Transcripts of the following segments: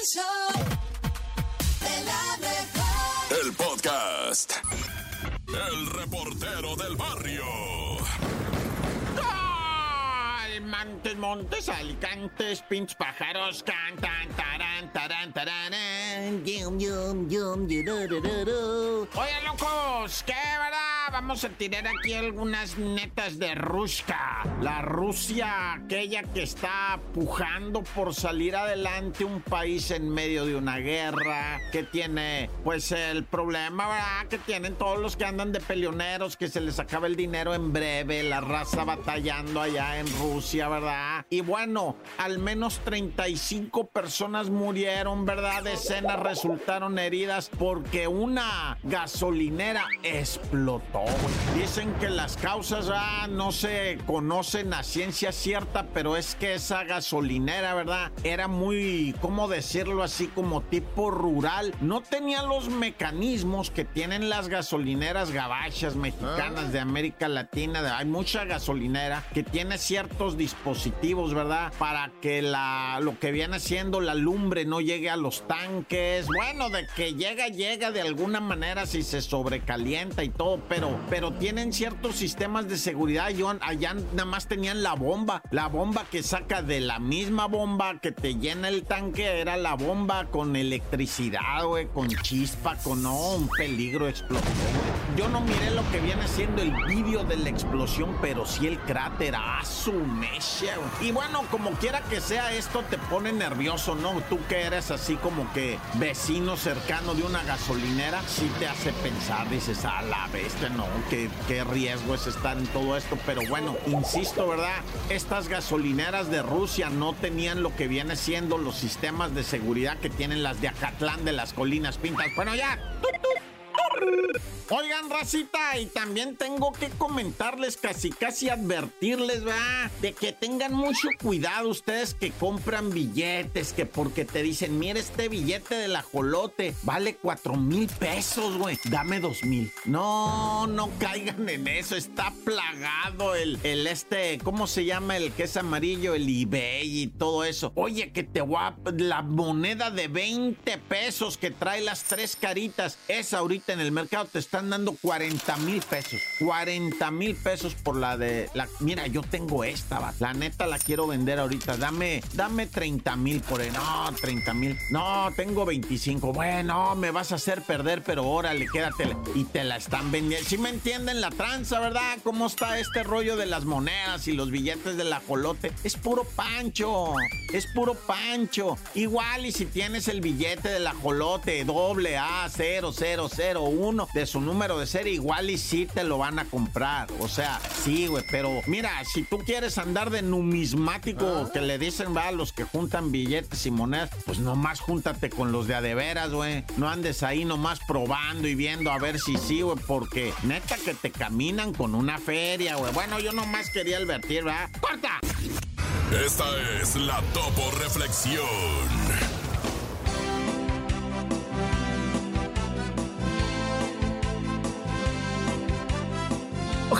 El show de la mejor. El podcast. El reportero del barrio. Montes, montes, alicantes, pinch pájaros, cantan, tarán, tarán, tarán, yum, yum, yum, yururururu. Oye, locos, ¿qué verdad? Vamos a tirar aquí algunas netas de Ruska. La Rusia, aquella que está pujando por salir adelante un país en medio de una guerra, que tiene, pues, el problema, ¿verdad? Que tienen todos los que andan de peleoneros, que se les acaba el dinero en breve, la raza batallando allá en Rusia, ¿verdad? Y bueno, al menos 35 personas murieron, ¿verdad? Decenas resultaron heridas porque una gasolinera explotó. Dicen que las causas ah, no se conocen a ciencia cierta, pero es que esa gasolinera, ¿verdad? Era muy, ¿cómo decirlo así? Como tipo rural. No tenía los mecanismos que tienen las gasolineras gabachas mexicanas de América Latina. Hay mucha gasolinera que tiene ciertos dispositivos, ¿verdad? Para que la, lo que viene siendo la lumbre no llegue a los tanques. Bueno, de que llega, llega de alguna manera si se sobrecalienta y todo, pero, pero tienen ciertos sistemas de seguridad. Yo, allá nada más tenían la bomba. La bomba que saca de la misma bomba que te llena el tanque era la bomba con electricidad, güey, con chispa, con no, un peligro explotó. Yo no miré lo que viene siendo el vídeo de la explosión, pero sí el cráter a su. Y bueno, como quiera que sea, esto te pone nervioso, ¿no? Tú que eres así como que vecino cercano de una gasolinera, sí te hace pensar, dices, a la bestia, no, qué, qué riesgo es estar en todo esto. Pero bueno, insisto, ¿verdad? Estas gasolineras de Rusia no tenían lo que viene siendo los sistemas de seguridad que tienen las de Acatlán de las colinas pintas. Bueno, ya. Oigan, racita, y también tengo que comentarles, casi casi advertirles, va, de que tengan mucho cuidado ustedes que compran billetes, que porque te dicen, mira este billete del ajolote, vale cuatro mil pesos, güey, dame dos mil. No, no caigan en eso, está plagado el, el este, ¿cómo se llama el que es amarillo? El eBay y todo eso. Oye, que te voy a, la moneda de 20 pesos que trae las tres caritas, esa ahorita en el el mercado te están dando 40 mil pesos. 40 mil pesos por la de. La, mira, yo tengo esta, va. La neta la quiero vender ahorita. Dame, dame 30 mil por ahí. No, 30 mil. No, tengo 25. Bueno, me vas a hacer perder, pero órale, quédatela. Y te la están vendiendo. Si me entienden la tranza, ¿verdad? ¿Cómo está este rollo de las monedas y los billetes del ajolote? Es puro pancho. Es puro pancho. Igual, y si tienes el billete del ajolote doble A0001 uno de su número de serie, igual y sí te lo van a comprar. O sea, sí, güey, pero mira, si tú quieres andar de numismático, ah. que le dicen, va, a los que juntan billetes y monedas, pues nomás júntate con los de adeveras, güey. No andes ahí nomás probando y viendo a ver si sí, güey, porque neta que te caminan con una feria, güey. Bueno, yo nomás quería advertir, ¿verdad? ¡Corta! Esta es la Topo Reflexión.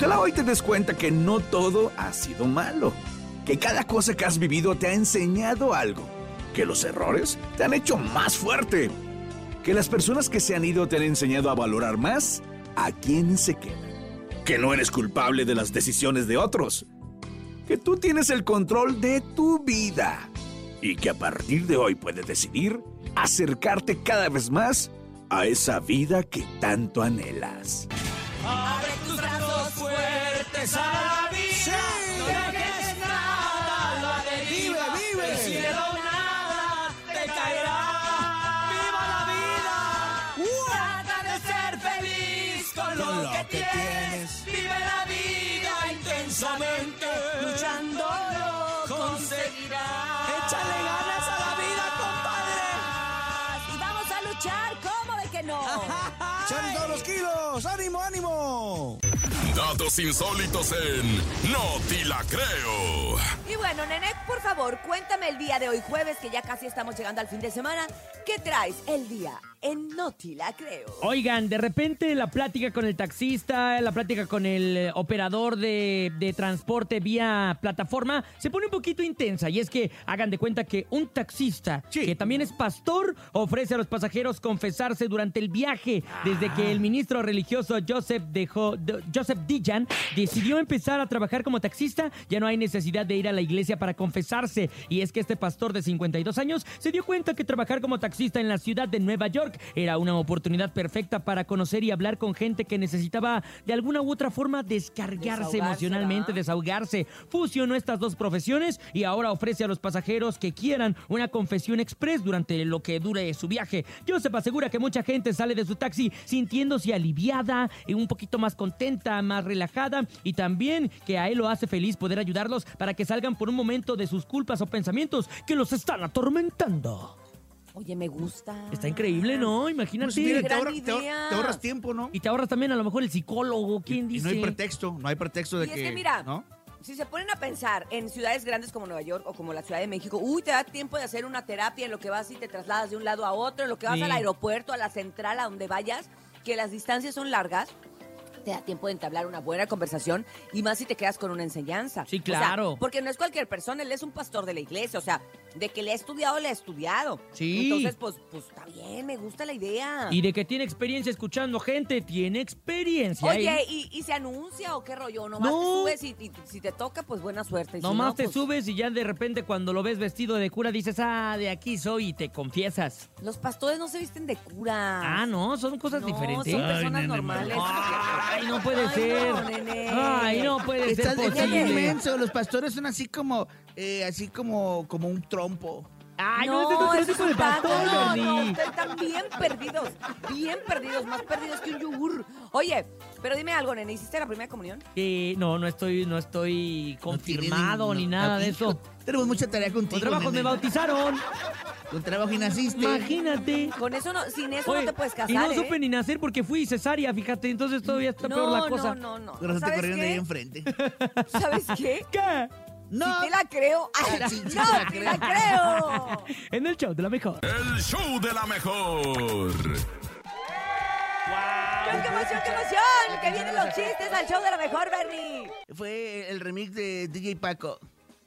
Ojalá hoy te des cuenta que no todo ha sido malo, que cada cosa que has vivido te ha enseñado algo, que los errores te han hecho más fuerte, que las personas que se han ido te han enseñado a valorar más a quien se queda, que no eres culpable de las decisiones de otros, que tú tienes el control de tu vida y que a partir de hoy puedes decidir acercarte cada vez más a esa vida que tanto anhelas. Abre tus brazos fuertes a la vida. No dejes nada, la deriva. Vive, vive. El cielo nada te caerá. Viva la vida. Trata de ser feliz con lo, Con lo que, que tienes. tienes. Vive la vida intensamente. Luchando lo conseguirás. Datos insólitos en No Te La Creo. Y bueno, Nenek, por favor, cuéntame el día de hoy jueves, que ya casi estamos llegando al fin de semana. ¿Qué traes el día en Noti la creo. Oigan, de repente la plática con el taxista, la plática con el eh, operador de, de transporte vía plataforma se pone un poquito intensa. Y es que hagan de cuenta que un taxista, Sí. que también es pastor, ofrece a los pasajeros confesarse durante el viaje. Desde que el ministro religioso Joseph, dejó, de- Joseph Dijan decidió empezar a trabajar como taxista, ya no hay necesidad de ir a la iglesia para confesarse. Y es que este pastor de 52 años se dio cuenta que trabajar como taxista en la ciudad de Nueva York era una oportunidad perfecta para conocer y hablar con gente que necesitaba de alguna u otra forma descargarse emocionalmente, desahogarse. Fusionó estas dos profesiones y ahora ofrece a los pasajeros que quieran una confesión express durante lo que dure su viaje. Joseph asegura que mucha gente sale de su taxi sintiéndose aliviada, y un poquito más contenta, más relajada y también que a él lo hace feliz poder ayudarlos para que salgan por un momento de sus culpas o pensamientos que los están atormentando. Oye, me gusta. Está increíble, ¿no? Imagínate. Pues mira, te, gran ahorra- te ahor- idea. te ahorras tiempo, ¿no? Y te ahorras también a lo mejor el psicólogo, ¿quién Y dice? no hay pretexto, no hay pretexto de Y es que. que mira, ¿no? si se ponen a pensar en ciudades grandes como Nueva York o como la Ciudad de México, uy, te da tiempo de hacer una terapia en lo que vas y te trasladas de un lado a otro, en lo que vas Sí. al aeropuerto, a la central, a donde vayas, que las distancias son largas. Te da tiempo de entablar una buena conversación y más si te quedas con una enseñanza. Sí, O sea, claro. porque no es cualquier persona, él es un pastor de la iglesia, o sea, de que le ha estudiado, le ha estudiado. Sí. Entonces, pues, pues está bien, me gusta la idea. Y de que tiene experiencia escuchando gente, tiene experiencia. Oye, ¿eh? ¿y, y se anuncia o qué rollo? Nomás No. te subes y, y si te toca, pues buena suerte. y si Nomás no, te pues, subes y ya de repente cuando lo ves vestido de cura dices, ah, de aquí soy y te confiesas. Los pastores no se visten de cura. Ah, no, son cosas No, diferentes. son Ay, personas nene, normales. Ay, no puede Ay, ser. no, nene. Ay, no puede ser Estás inmenso, Los pastores son así como, eh, así como, como un trompo. Ay, no, ese es otro tipo de pastor, No, no, están bien perdidos. Bien perdidos, más perdidos que un yogur. Oye, pero dime algo, nene. ¿Hiciste la primera comunión? Eh, no, no estoy, no estoy confirmado No ni nada no, de eso. Tenemos mucha tarea Con contigo. trabajo me nene. bautizaron. Con trabajo y naciste. Imagínate. Con eso no, sin eso Oye, no te puedes casar, y no ¿eh? supe ni nacer porque fui cesárea, fíjate, entonces todavía está peor la no, cosa. no, no, no. Pero te ¿Sabes corrieron de ahí enfrente. ¿Sabes qué? ¿Qué? No. Si te la creo. Ay, sí, sí no, te la la creo. En el show de la mejor. El show de la mejor. ¡Qué emoción, qué emoción! ¡Que vienen los chistes al show de la mejor, Bernie! Fue el remix de DJ Paco.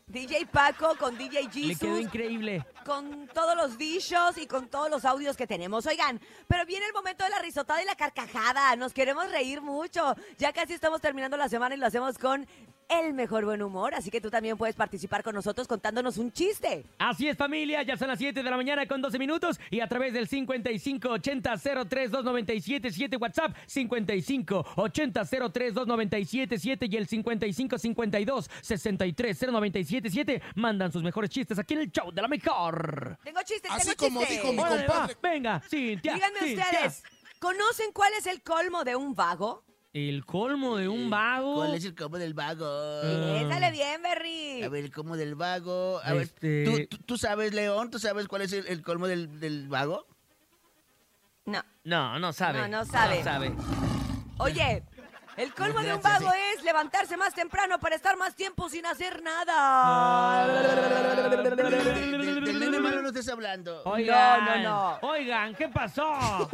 DJ Paco con DJ Le quedó Jesus, increíble. con todos los dichos y con todos los audios que tenemos. Oigan, pero viene el momento de la risotada y la carcajada. Nos queremos reír mucho. Ya casi estamos terminando la semana y lo hacemos con el mejor buen humor. Así que tú también puedes participar con nosotros contándonos un chiste. Así es, familia, ya son las 7 de la mañana con 12 minutos y a través del 5580-032977 WhatsApp 5580-032977 y el 5552-630977 mandan sus mejores chistes aquí en el show de la mejor. Tengo chistes, Así tengo como chistes. dijo mi compadre. venga, Cintia. Díganme Cintia. ustedes, ¿conocen cuál es el colmo de un vago? El colmo de un vago. ¿Cuál es el como del vago? Eh, Dale bien, Berry. A ver, el como del vago. A Este- ver, ¿tú, tú, tú sabes, León? ¿Tú sabes cuál es el, el colmo del, del vago? No. No, no sabe. No, no sabe. No sabe. Oye, el colmo de un vago es levantarse más temprano para estar más tiempo sin hacer nada. Del, nene malo no estés hablando. Oigan, No, no, no. Oigan, ¿qué pasó?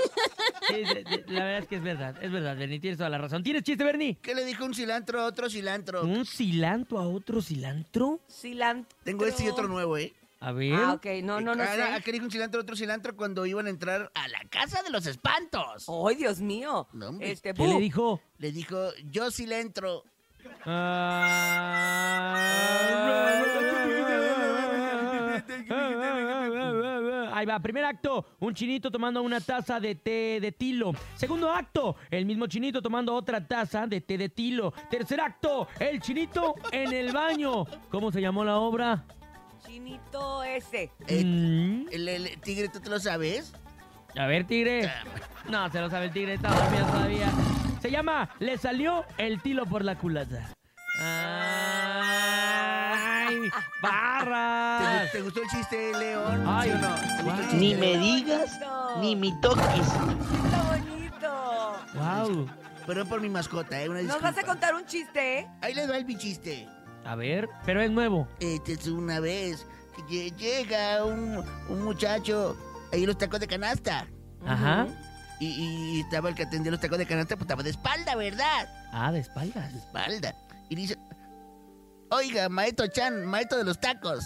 Sí, de- de- la verdad es que es verdad, es verdad, Bernie, tienes toda la razón. ¿Tienes chiste, Bernie? ¿Qué le dijo un cilantro a otro cilantro? ¿Un cilantro a otro cilantro? Cilantro. Tengo este y otro nuevo, ¿eh? A ver. Ah, ok, no, no, no Ah, ¿A sé. qué dijo un cilantro otro cilantro cuando iban a entrar a la casa de los espantos? ¡Ay, Dios mío! No, hombre. Este, ¿Qué bu. le dijo? Le dijo, yo cilantro. Ahí va, primer acto, un chinito tomando una taza de té de tilo. Segundo acto, el mismo chinito tomando otra taza de té de tilo. Tercer acto, el chinito en el baño. ¿Cómo se llamó la obra? Chinito ese. Eh, Mm. el, el tigre, ¿tú te lo sabes? A ver, tigre. No, se lo sabe el tigre, está dormido todavía. Se llama Le salió el tilo por la culata. ¡Ay! ¿Te, ¡Barras! te gustó el chiste, León? Ay, ¿Sí o no? ¿Te gustó el Wow. chiste? Ni me digas, ni me toques. ¡Qué bonito! ¡Wow! Perdón por mi mascota, ¿eh? Una ¿Nos vas a contar un chiste? Ahí les va el bichiste. A ver, pero es nuevo. Este es una vez que lle- llega un, un muchacho ahí en los tacos de canasta Ajá. Y, y estaba el que atendía los tacos de canasta, pues estaba de espalda, ¿verdad? Ah, de espaldas. De espalda. Y dice, oiga, maestro Chan, maestro de los tacos,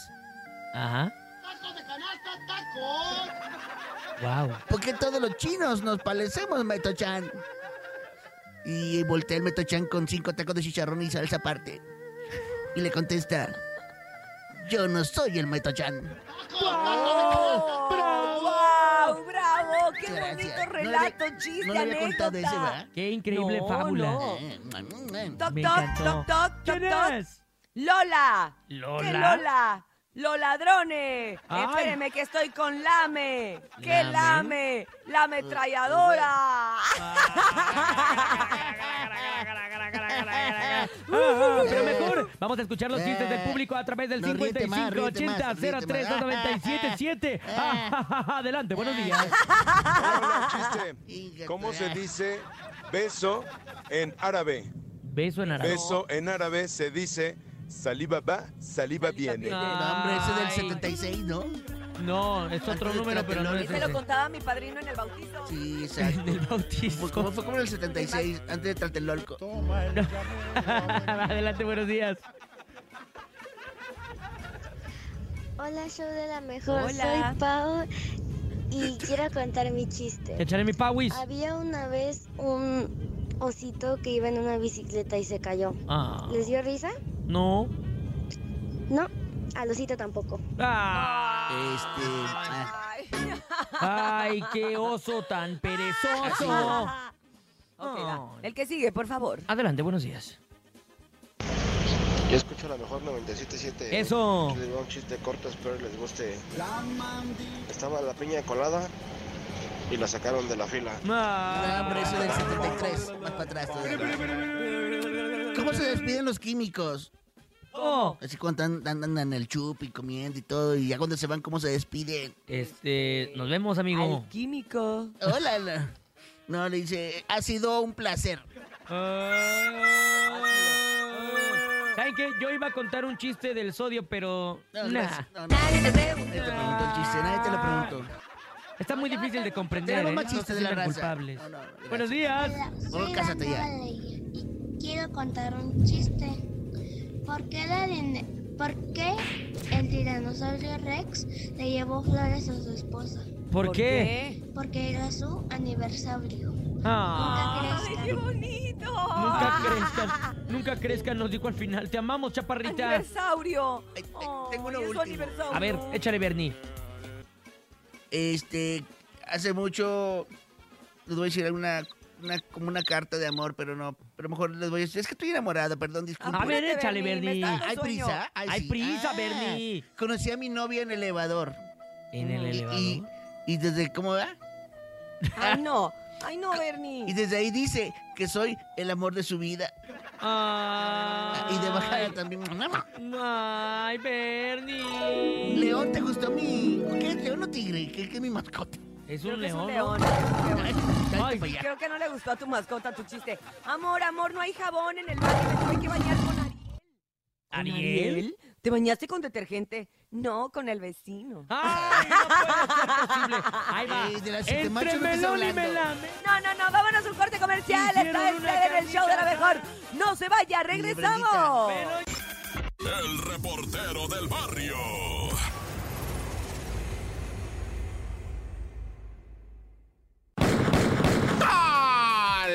Ajá. Wow. ¿por qué todos los chinos nos parecemos, maestro Chan? Y voltea el maestro Chan con cinco tacos de chicharrón y salsa aparte. Y le contesta, yo no soy el maestro Chan. ¡Bravo! ¡Bravo! ¡Bravo! ¡Qué Gracias. bonito relato, chiste, No le había contado ese. Qué increíble No, fábula. no. Eh, mm. Toc, toc, toc, toc, toc, ¿Quién toc. es? ¡Lola! ¿Lola? ¿Qué Lola? ¡Los ladrones! Ay. Espéreme que estoy con Lame. ¿Lame? ¿Qué Lame? La ametralladora. Ah, Pero mejor, vamos a escuchar los chistes del público a través del No, ríete más, 55 ríete más, 80 ríete 03 más. 97 7. Adelante, buenos días. ¿Cómo se ah. dice beso en árabe? Beso en árabe. Beso en árabe se dice saliva va, saliva viene. viene. No, hombre, ese del Ay. 76, ¿no? No, es otro Antes de número, pero no es Ese lo contaba mi padrino en el bautizo. Sí, En exacto. el bautismo. Como fue como en el 76, antes de Tlatelolco. Adelante, buenos días. Hola, show de la mejor. Hola. Soy Pau y quiero contar mi chiste. Echaré mi pawis. Había una vez un osito que iba en una bicicleta y se cayó. Ah, ¿Les dio risa? no. No, al osito tampoco. Ah, Este. Ay. ay, qué oso tan perezoso. Va. El que sigue, por favor. Adelante, buenos días. Yo escucho la mejor 97.7. Eso. Les un chiste corto, espero les guste. Estaba la piña colada y la sacaron de la fila. No, Ah, hombre, ese del 73. Más para atrás todavía. ¿Cómo se despiden los químicos? Oh, Así cuando andan, andan en el chup y comiendo y todo, y ya cuando se van, ¿cómo se despiden? este, nos vemos, amigo. Al químico. Hola, la- No, le dice, ha sido un placer. ¿Saben qué? Yo iba a contar un chiste del sodio, pero... No, nah. gracias. No, no. Nadie te preguntó el chiste, nadie te lo preguntó. Está muy difícil de comprender, ¿eh? más No se de la culpables. Buenos días. Bueno, cásate ya. quiero contar un chiste. ¿Por qué, la ¿Por qué el tiranosaurio Rex le llevó flores a su esposa? ¿Por, qué? Porque era su aniversario. Ah, Nunca ¡Ay, qué bonito! nunca crezcan, nunca crezcan, nos dijo al final. Te amamos, chaparrita. ¡Aniversaurio! Ay, ay, tengo su último. aniversario. A ver, échale, Bernie. Este, hace mucho, les voy a decir una, una, como una carta de amor, pero no, pero mejor les voy a decir, es que estoy enamorado, perdón, disculpen. A ver, échale, Bernie, ¿Hay prisa? Ay, Hay sí. prisa, Ah, Bernie. Conocí a mi novia en el elevador. En el elevador. Y, y desde, ¿cómo va? Ay, no. Ay, no, Bernie. Y desde ahí dice que soy el amor de su vida. Ay, Y de bajada también. Ay, Bernie. León, ¿te gustó mi...? ¿Qué es león o tigre? ¿Qué, qué es mi mascota? Es un es león. Creo que no le gustó a tu mascota tu chiste. Amor, amor, no hay jabón en el baño. Me tuve que bañar con Ariel. ¿Con ¿Ariel? ¿Te bañaste con detergente? No, con el vecino. ¡Ay, no puede ser posible! Ahí va. Eh, de la siete Entre machos no melón y melame. No, no, no, vámonos a un corte comercial. Está en el show de la mejor. No se vaya, regresamos. El reportero del barrio.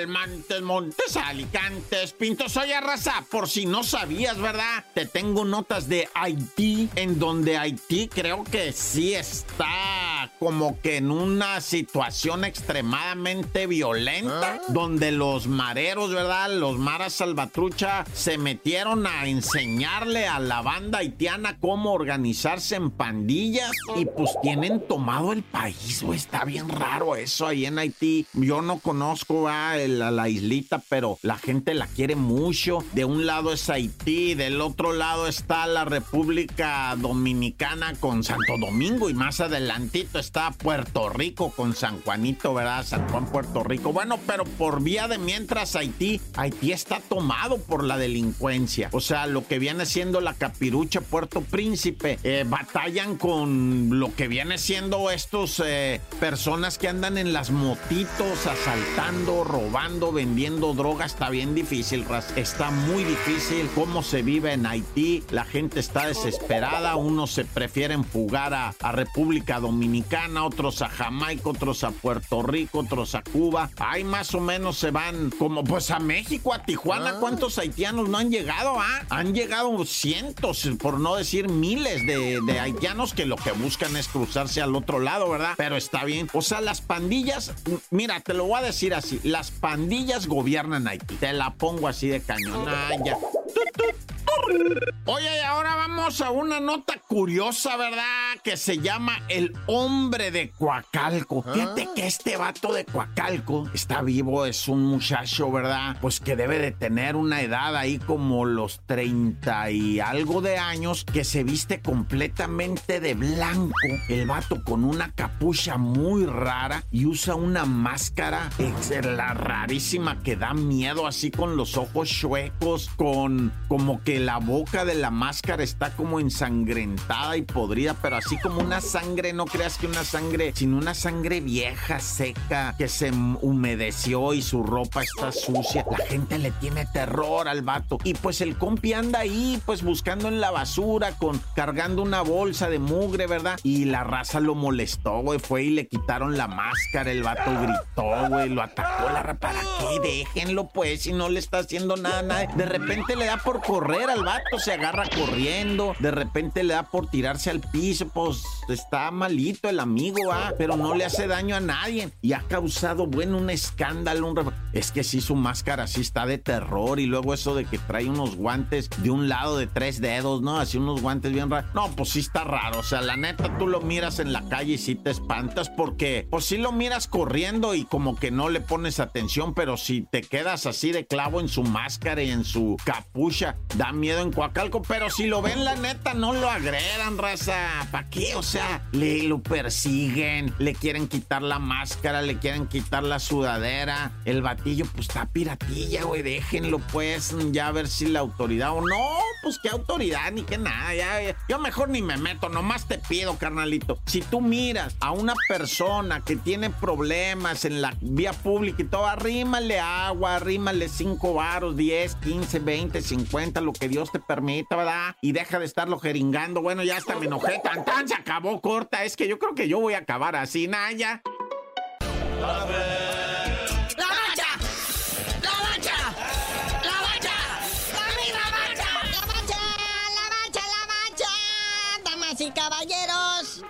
Montes, Montes, Alicantes, Pintos. Oye, raza, por si no sabías, ¿verdad? Te tengo notas de Haití, en donde Haití creo que sí está como que en una situación extremadamente violenta, donde los mareros, ¿verdad? Los maras salvatrucha se metieron a enseñarle a la banda haitiana cómo organizarse en pandillas y pues tienen tomado el país, güey. Está bien raro eso ahí en Haití. Yo no conozco a la islita, pero la gente la quiere mucho. De un lado es Haití, del otro lado está la República Dominicana con Santo Domingo y más adelantito está Puerto Rico con San Juanito, ¿verdad? San Juan, Puerto Rico. Bueno, pero por vía de mientras Haití, Haití está tomado por la delincuencia. O sea, lo que viene siendo la capirucha Puerto Príncipe, eh, batallan con lo que viene siendo estos eh, personas que andan en las motitos, asaltando, robando, vendiendo drogas. Está bien difícil. Está muy difícil cómo se vive en Haití. La gente está desesperada. Unos se prefieren fugar a República Dominicana, otros a Jamaica, otros a Puerto Rico, otros a Cuba. Ahí más o menos se van como pues a México, a Tijuana. ¿Cuántos haitianos no han llegado? Ah? Han llegado cientos, por no decir miles de, de haitianos que lo que buscan es cruzarse al otro lado, ¿verdad? Pero está bien. O sea, las pandillas, mira, te lo voy a decir así. Las pandillas gobiernan Haití. Te la pongo así de cañón. Ah, ya. Oye, y ahora vamos a una nota curiosa, ¿verdad? Que se llama El hombre de Coacalco. Fíjate que este vato de Coacalco está vivo, es un muchacho, ¿verdad? Pues que debe de tener una edad ahí como los 30 y algo de años, que se viste completamente de blanco. El vato con una capucha muy rara y usa una máscara la rarísima que da miedo, así con los ojos chuecos, con como que la boca de la máscara está como ensangrentada y podrida, pero así como una sangre, no creas que una sangre, sino una sangre vieja, seca, que se humedeció y su ropa está sucia. La gente le tiene terror al vato. Y pues el compi anda ahí, pues buscando en la basura, con cargando una bolsa de mugre, ¿verdad? Y la raza lo molestó, güey. Fue y le quitaron la máscara. El vato gritó, güey. Lo atacó la ra- ¿Para qué? Déjenlo, pues, si no le está haciendo nada, nada. De repente le da por correr al vato, se agarra corriendo. De repente le da por tirarse al piso. Pues está malito el amigo, ah, pero no le hace daño a nadie. Y ha causado, bueno, un escándalo. un Es que sí, su máscara sí está de terror. Y luego eso de que trae unos guantes de un lado de tres dedos, ¿no? Así unos guantes bien raros. No, pues sí está raro. O sea, la neta, tú lo miras en la calle y sí te espantas porque, pues sí lo miras corriendo y como que no le pones atención, pero si te quedas así de clavo en su máscara y en su capucha, da miedo en Coacalco. Pero si lo ven, la neta, no lo agredan, raza. ¿Para qué? O sea, le lo persiguen, le quieren quitar la máscara, le quieren quitar la sudadera. El batillo, pues está piratilla, güey. Déjenlo, pues, ya a ver si la autoridad o no. Pues qué autoridad ni qué nada. Ya, ya. Yo mejor ni me meto, nomás te pido, carnalito. Si tú miras a una persona que tiene problemas en la vía pública y todo, arrímale agua, arrímale 5 varos, 10, 15, 20, 50, lo que Dios te permita, ¿verdad? Y deja de estarlo jeringando. Bueno, ya hasta me enojé. Tan, tan, se acabó corta. Es que yo creo que yo voy a acabar así, Naya. ¡La bacha! ¡La bacha! ¡La bacha! ¡Dame la bacha! La bacha, la bacha. Damas y caballeros,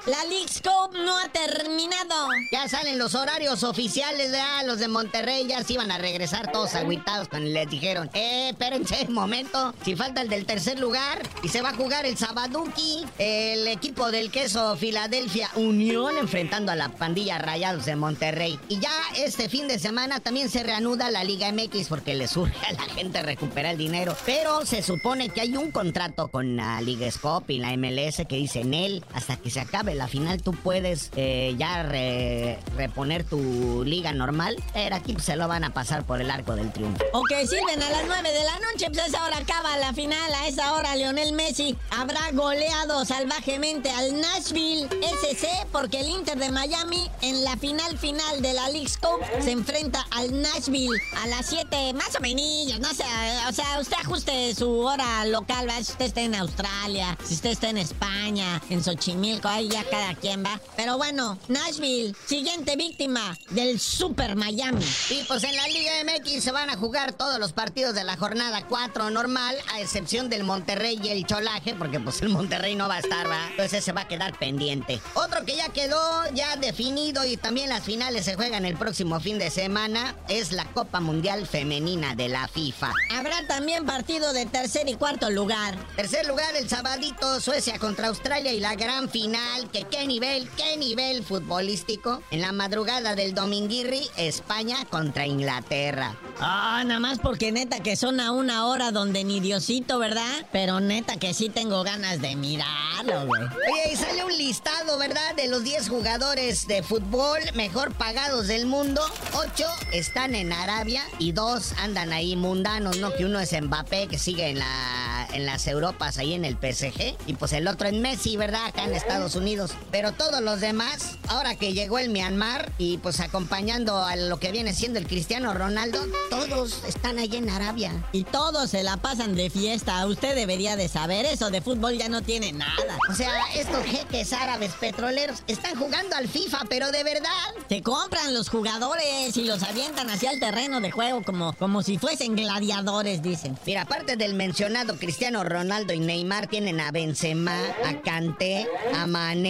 la League's Cup no ha terminado. Ya salen los horarios oficiales, ¿verdad? Los de Monterrey ya se iban a regresar todos agüitados cuando les dijeron, eh, espérense un momento, si falta el del tercer lugar y se va a jugar el Sabaduki, el equipo del queso Filadelfia Unión enfrentando a la pandilla Rayados de Monterrey. Y ya este fin de semana también se reanuda la Liga MX porque le surge a la gente recuperar el dinero. Pero se supone que hay un contrato con la Liga Scop y la MLS que dice en él, hasta que se acabe la final tú puedes eh, ya re- reponer tu liga normal. Pero aquí se lo van a pasar por el arco del triunfo. Ok, sirven a las 9 de la noche, pues a esa hora acaba la final. A esa hora Lionel Messi habrá goleado salvajemente al Nashville SC porque el Inter de Miami en la final final de la League's Cup se enfrenta al Nashville a las 7, más o menos, no sé, o sea, usted ajuste su hora local, ¿va? si usted está en Australia, si usted está en España, en Xochimilco, ahí ya cada quien va. Pero bueno, Nashville, siguiente víctima del Super Miami. Y pues en la Liga MX se van a jugar todos los partidos de la jornada 4 normal, a excepción del Monterrey y el Cholaje, porque pues el Monterrey no va a estar, ¿verdad? Entonces ese va a quedar pendiente. Otro que ya quedó ya definido y también las finales se juegan el próximo fin de semana es la Copa Mundial Femenina de la FIFA. Habrá también partido de tercer y cuarto lugar. Tercer lugar, el sabadito, Suecia contra Australia y la gran final, que qué nivel, qué nivel futbolístico? En la madrugada del Dominguirri, España contra Inglaterra. Ah, nada más porque neta que son a una hora donde ni Diosito, ¿verdad? Pero neta que sí tengo ganas de mirarlo, güey. Oye, y sale un listado, ¿verdad? De los 10 jugadores de fútbol mejor pagados del mundo. 8 están en Arabia y 2 andan ahí mundanos, ¿no? Que uno es Mbappé, que sigue en la en las Europas, ahí en el PSG. Y pues el otro en Messi, ¿verdad? Acá en Estados Unidos. Pero todos los demás, ahora que llegó el Myanmar y pues acompañando a lo que viene siendo el Cristiano Ronaldo, todos están ahí en Arabia. Y todos se la pasan de fiesta. Usted debería de saber eso. De fútbol ya no tiene nada. O sea, estos jeques árabes petroleros están jugando al FIFA, pero de verdad. Se compran los jugadores y los avientan hacia el terreno de juego como, como si fuesen gladiadores, dicen. Mira, aparte del mencionado Cristiano Ronaldo y Neymar, tienen a Benzema, a Kanté, a Mané,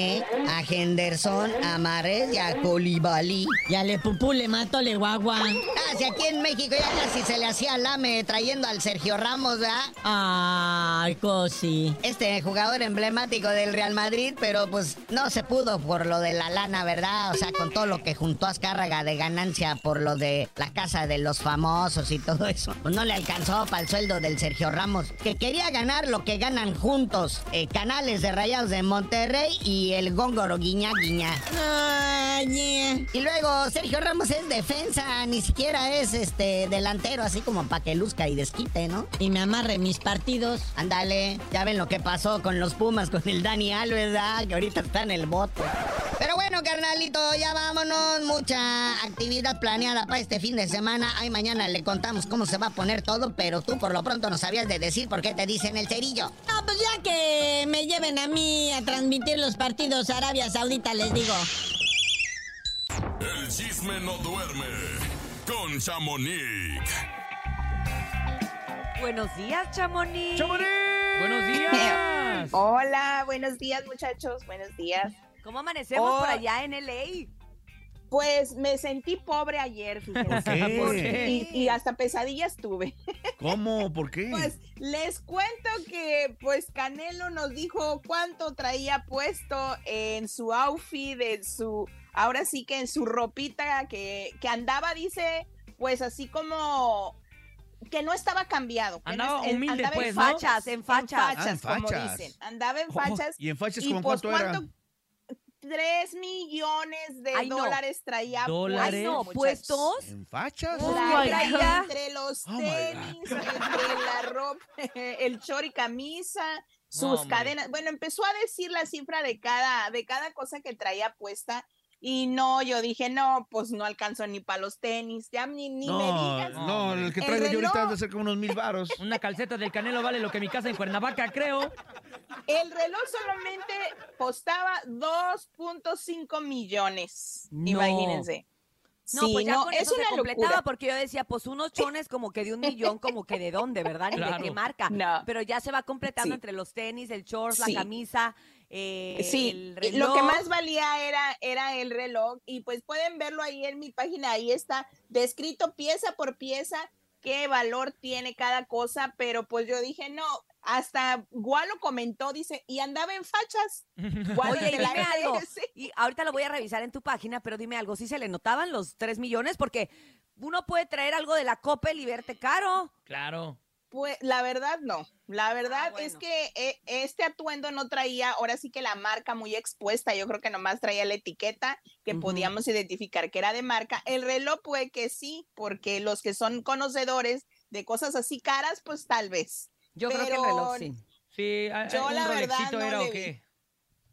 a Henderson, a Mares y a Colibali. Y a Le Pupú le mato le guagua. Ah, si aquí en México ya casi se le hacía lame trayendo al Sergio Ramos, ¿verdad? Ay, cosi. Este jugador emblemático del Real Madrid, pero pues no se pudo por lo de la lana, ¿verdad? O sea, con todo lo que juntó Azcárraga de ganancia por lo de la casa de los famosos y todo eso. Pues no le alcanzó para el sueldo del Sergio Ramos, que quería ganar lo que ganan juntos. eh, canales de Rayados de Monterrey y el Góngoro Guiña Guiña. Ay, yeah. Y luego Sergio Ramos es defensa, ni siquiera es este delantero, así como para que luzca y desquite, ¿no? Y me amarre mis partidos. Ándale, ya ven lo que pasó con los Pumas, con el Dani Alves, ¿verdad? Que ahorita está en el bote. Pero bueno, carnalito, ya vámonos. Mucha actividad planeada para este fin de semana. Ay, mañana le contamos cómo se va a poner todo, pero tú por lo pronto no sabías de decir por qué te dicen el cerillo. No, pues ya que me lleven a mí a transmitir los partidos a Arabia Saudita, les digo. El chisme no duerme con Chamonix. Buenos días, Chamonix. Buenos días. Hola, buenos días muchachos, buenos días. ¿Cómo amanecemos Oh. por allá en LA? Pues me sentí pobre ayer, fíjense. qué? Porque- Y, y hasta pesadillas tuve. ¿Cómo? ¿Por qué? Pues les cuento que pues Canelo nos dijo cuánto traía puesto en su outfit, en su, ahora sí que en su ropita que, que andaba, dice, pues así como que no estaba cambiado. que no Andaba es- humilde, andaba pues, en ¿no? fachas, en fachas, Ah, en como fachas. dicen. Andaba en Oh, fachas. ¿Y en fachas y como pues cuánto era? Cuánto Tres millones de Ay, no. dólares traía ¿Dólares? Ay, no, muchachos. ¿puestos? ¿En fachas? Oh, La traía entre los Oh, tenis, entre la ropa, el short y camisa, sus cadenas. Bueno, empezó a decir la cifra de cada, de cada cosa que traía puesta. Y no, yo dije, no, pues no alcanzó ni para los tenis. Ya ni, ni me digas. no, el que El traigo yo ahorita reloj. debe ser como unos mil varos. Una calceta del Canelo vale lo que mi casa en Cuernavaca, creo. El reloj solamente costaba 2.5 millones. No. Imagínense. No, Sí, pues ya no, con es eso se completaba locura. porque yo decía, pues unos chones como que de un millón, como que de dónde, ¿verdad? Ni de qué marca. No. Pero ya se va completando Sí. entre los tenis, el short, Sí. la camisa, eh, Sí, el lo que más valía era, era el reloj y pues pueden verlo ahí en mi página, ahí está descrito pieza por pieza qué valor tiene cada cosa, pero pues yo dije, no, hasta Gualo comentó, dice, y andaba en fachas. Gualo Oye, y la algo. Ahorita lo voy a revisar en tu página, pero dime algo. ¿Sí se le notaban los 3 millones? Porque uno puede traer algo de la Coppel y verte caro. Claro. Pues la verdad no, la verdad Ah, es bueno. que eh, este atuendo no traía, ahora sí que la marca muy expuesta, yo creo que nomás traía la etiqueta que podíamos identificar que era de marca. El reloj puede que sí, porque los que son conocedores de cosas así caras, pues tal vez. Yo creo que el reloj sí. Sí, Yo la verdad no era le vi.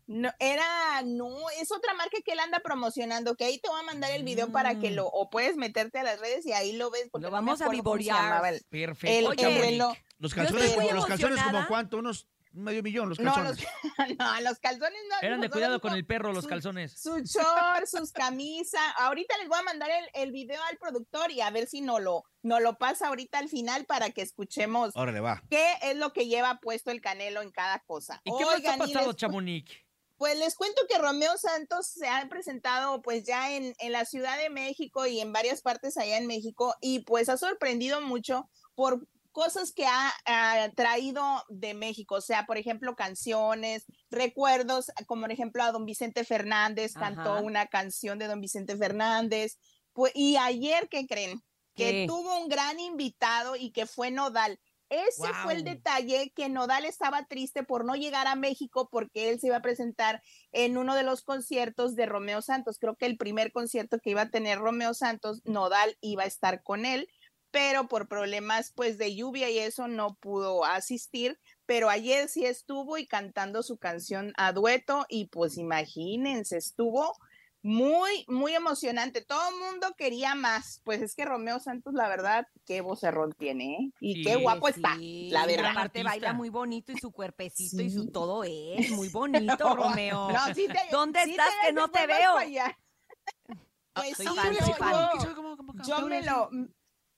No, era, no, es otra marca que él anda promocionando, que ahí te voy a mandar el video para que Mm. lo, o puedes meterte a las redes y ahí lo ves. porque Lo no vamos a vivorear. el- Perfecto. El. Los calzones, como, los calzones como cuánto, unos medio millón los No, calzones. los, no, los calzones no. Eran de no, cuidado con el perro, los su- calzones. Su short, sus camisas. Ahorita les voy a mandar el, el video al productor y a ver si no lo, no lo pasa ahorita al final para que escuchemos Órale, va. qué es lo que lleva puesto el canelo en cada cosa. ¿Y qué más ha pasado, les- Chamonix? Pues les cuento que Romeo Santos se ha presentado pues ya en, en la Ciudad de México y en varias partes allá en México y pues ha sorprendido mucho por cosas que ha, ha traído de México, o sea, por ejemplo, canciones, recuerdos, como por ejemplo a don Vicente Fernández, cantó Ajá. una canción de don Vicente Fernández, pues, y ayer, ¿qué creen? Que tuvo un gran invitado y que fue Nodal. Ese fue el detalle que Nodal estaba triste por no llegar a México porque él se iba a presentar en uno de los conciertos de Romeo Santos. Creo que el primer concierto que iba a tener Romeo Santos, Nodal iba a estar con él, pero por problemas pues de lluvia y eso no pudo asistir. Pero ayer sí estuvo y cantando su canción a dueto y pues imagínense, estuvo muy, muy emocionante. Todo el mundo quería más. Pues es que Romeo Santos, la verdad, qué vocerrón tiene, ¿eh? Y qué Sí. guapo está, la verdad. aparte baila muy bonito y su cuerpecito y su todo es muy bonito, Romeo. no, sí te- ¿Dónde sí estás te que no te veo? allá. Pues soy sí, fan, yo- soy fan. yo- Yo me lo,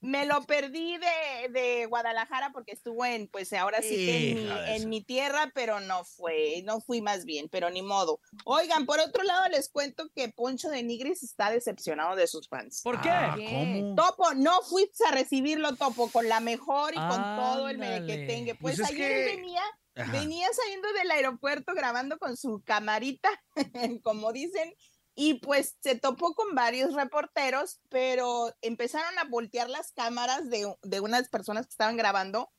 me lo perdí de, de Guadalajara porque estuvo en, pues ahora sí que en mi, en tierra, pero no fue, no fui más bien, pero ni modo. Oigan, por otro lado les cuento que Poncho de Nigris está decepcionado de sus fans. ¿Por qué? Ah, ¿Cómo? Topo, no fuiste a recibirlo, Topo, con la mejor y con todo el merequetengue. Pues, Pues es ayer que- venía, Ajá. venía saliendo del aeropuerto grabando con su camarita, como dicen, y pues se topó con varios reporteros, pero empezaron a voltear las cámaras de, de unas personas que estaban grabando.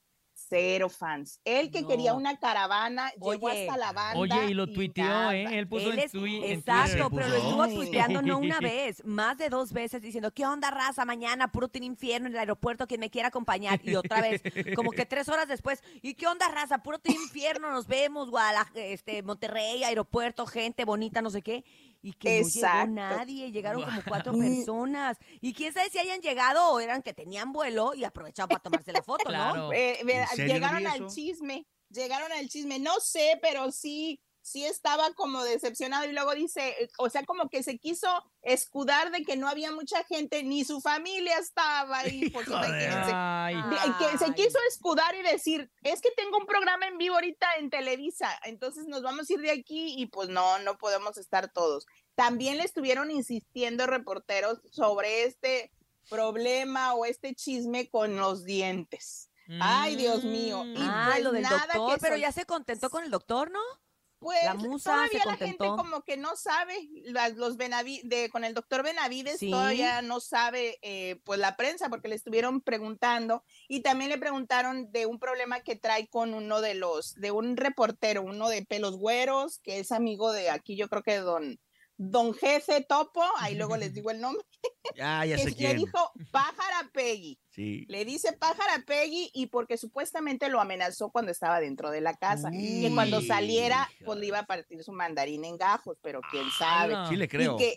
Cero fans. Él que No. quería una caravana, llegó hasta la banda. Oye, y lo tuiteó, nada. ¿eh? Él puso Él es- exacto, pero lo estuvo tuiteando no una vez, más de dos veces diciendo, ¿qué onda, raza? Mañana, puro tiene infierno en el aeropuerto, quien me quiera acompañar. Y otra vez, como que tres horas después, ¿y qué onda, raza? Puro tiene infierno, nos vemos, Guadalajara, este, Monterrey, aeropuerto, gente bonita, no sé qué. Y que Exacto. no llegó nadie, llegaron como cuatro personas. Y quién sabe si hayan llegado o eran que tenían vuelo y aprovechaban para tomarse la foto, ¿no? Claro. Eh, ve- ¿En serio, llegaron al chisme, llegaron al chisme, no sé, pero sí, sí estaba como decepcionado y luego dice, eh, o sea, como que se quiso escudar de que no había mucha gente, ni su familia estaba ahí, pues imagínense. Ay. Que se quiso escudar y decir, es que tengo un programa en vivo ahorita en Televisa, entonces nos vamos a ir de aquí y pues no, no podemos estar todos. También le estuvieron insistiendo reporteros sobre este problema o este chisme con los dientes. Ay, Dios mío. Y Ah, pues lo del nada doctor, que pero ya se contentó con el doctor, ¿no? Pues la musa todavía se la gente contentó. como que no sabe, las- los Benavi- de, con el doctor Benavides Sí. todavía no sabe eh, pues la prensa porque le estuvieron preguntando y también le preguntaron de un problema que trae con uno de los, de un reportero, uno de pelos güeros, que es amigo de aquí yo creo que don, don Jefe Topo, ahí luego les digo el nombre, Ah, ya que sé le quién. dijo Pájara Peggy. Sí. Le dice pájara Peggy y porque supuestamente lo amenazó cuando estaba dentro de la casa. que cuando Uy, saliera, hija pues le iba a partir su mandarín en gajos, pero quién sabe. Ala. Sí le Y creo. que-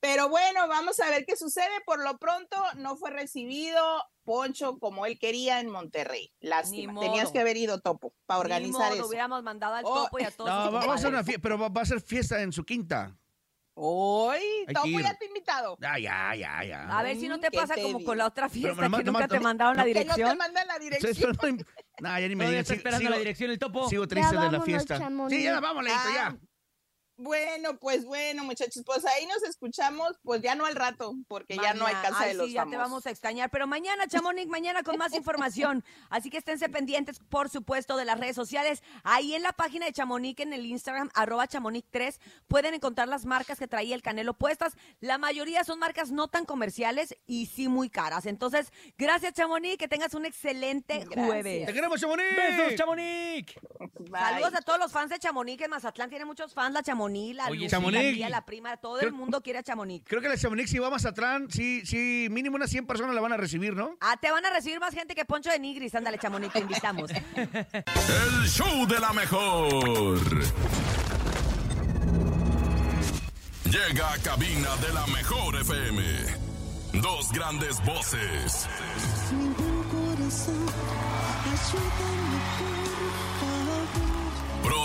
pero bueno, vamos a ver qué sucede. Por lo pronto, no fue recibido Poncho como él quería en Monterrey. Lástima. Ni Tenías que haber ido, Topo, para Ni organizar modo, eso. hubiéramos mandado al Oh, topo y a todos. No, va- vamos a hacer una fiesta, pero va, va a ser fiesta en su quinta. Hoy, Topo ya te he invitado. Ya, ya, ya, ya. A ver si no te ¿qué pasa te como digo? con la otra fiesta nomás- que nunca te mandaron la Que no te dirección. mandan la dirección. pero no- Nah, ya ni me digan. esperando sigo- la dirección el topo. sigo triste de la vámonos, fiesta. Chamonix. Sí, ya vamos, Leito, Ah, ya. Bueno, pues bueno, muchachos, pues ahí nos escuchamos, pues ya no al rato, porque ya no hay casa Ay, de los sí, ya te vamos a extrañar. Pero mañana, Chamonix, mañana con más información. Así que esténse pendientes, por supuesto, de las redes sociales. Ahí en la página de Chamonix, en el Instagram, arroba Chamonix3, pueden encontrar las marcas que traía el Canelo puestas. La mayoría son marcas no tan comerciales y sí muy caras. Entonces, gracias, Chamonix, que tengas un excelente Gracias. jueves. ¡Te queremos, Chamonix! ¡Besos, Chamonix! Bye. Saludos a todos los fans de Chamonix, que en Mazatlán tiene muchos fans, la Chamonix, la Oye, Lucy, Chamonix. la tía, la prima, todo Creo- el mundo quiere a Chamonix. Creo que la Chamonix, si va a Mazatlán, sí, sí, mínimo unas 100 personas la van a recibir, ¿no? Ah, te van a recibir más gente que Poncho de Nigris. Ándale, Chamonix, te invitamos. El show de la mejor. Llega a cabina de la mejor FM. Dos grandes voces.